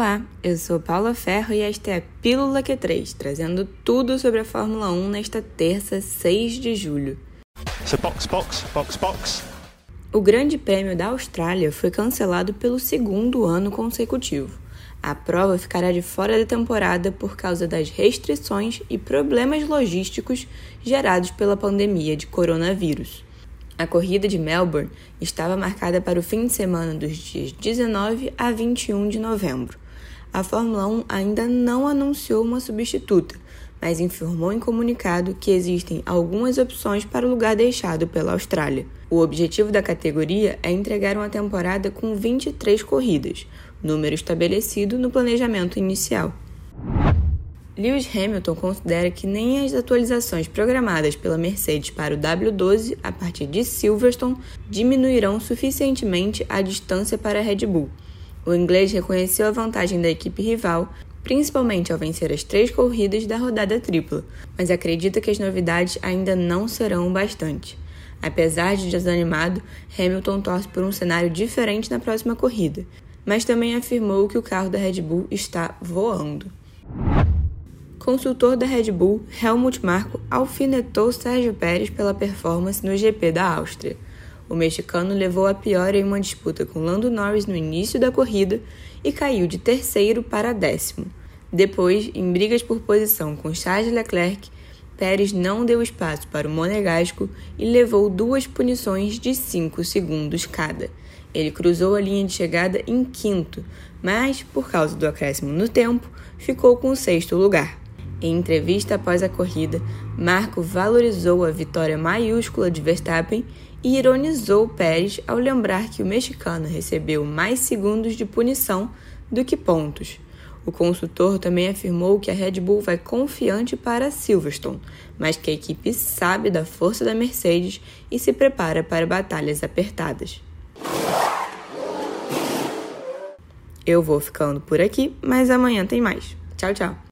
Olá, eu sou Paula Ferro e esta é a Pílula Q3, trazendo tudo sobre a Fórmula 1 nesta terça, 6 de julho. Box, box, box, box. O Grande Prêmio da Austrália foi cancelado pelo segundo ano consecutivo. A prova ficará de fora da temporada por causa das restrições e problemas logísticos gerados pela pandemia de coronavírus. A corrida de Melbourne estava marcada para o fim de semana dos dias 19 a 21 de novembro. A Fórmula 1 ainda não anunciou uma substituta, mas informou em comunicado que existem algumas opções para o lugar deixado pela Austrália. O objetivo da categoria é entregar uma temporada com 23 corridas, número estabelecido no planejamento inicial. Lewis Hamilton considera que nem as atualizações programadas pela Mercedes para o W12 a partir de Silverstone diminuirão suficientemente a distância para a Red Bull. O inglês reconheceu a vantagem da equipe rival, principalmente ao vencer as três corridas da rodada tripla, mas acredita que as novidades ainda não serão o bastante. Apesar de desanimado, Hamilton torce por um cenário diferente na próxima corrida, mas também afirmou que o carro da Red Bull está voando consultor da Red Bull, Helmut Marko, alfinetou Sérgio Pérez pela performance no GP da Áustria. O mexicano levou a pior em uma disputa com Lando Norris no início da corrida e caiu de terceiro para décimo. Depois, em brigas por posição com Charles Leclerc, Pérez não deu espaço para o monegasco e levou duas punições de 5 segundos cada. Ele cruzou a linha de chegada em quinto, mas, por causa do acréscimo no tempo, ficou com o sexto lugar. Em entrevista após a corrida, Marco valorizou a vitória maiúscula de Verstappen e ironizou Pérez ao lembrar que o mexicano recebeu mais segundos de punição do que pontos. O consultor também afirmou que a Red Bull vai confiante para Silverstone, mas que a equipe sabe da força da Mercedes e se prepara para batalhas apertadas. Eu vou ficando por aqui, mas amanhã tem mais. Tchau, tchau.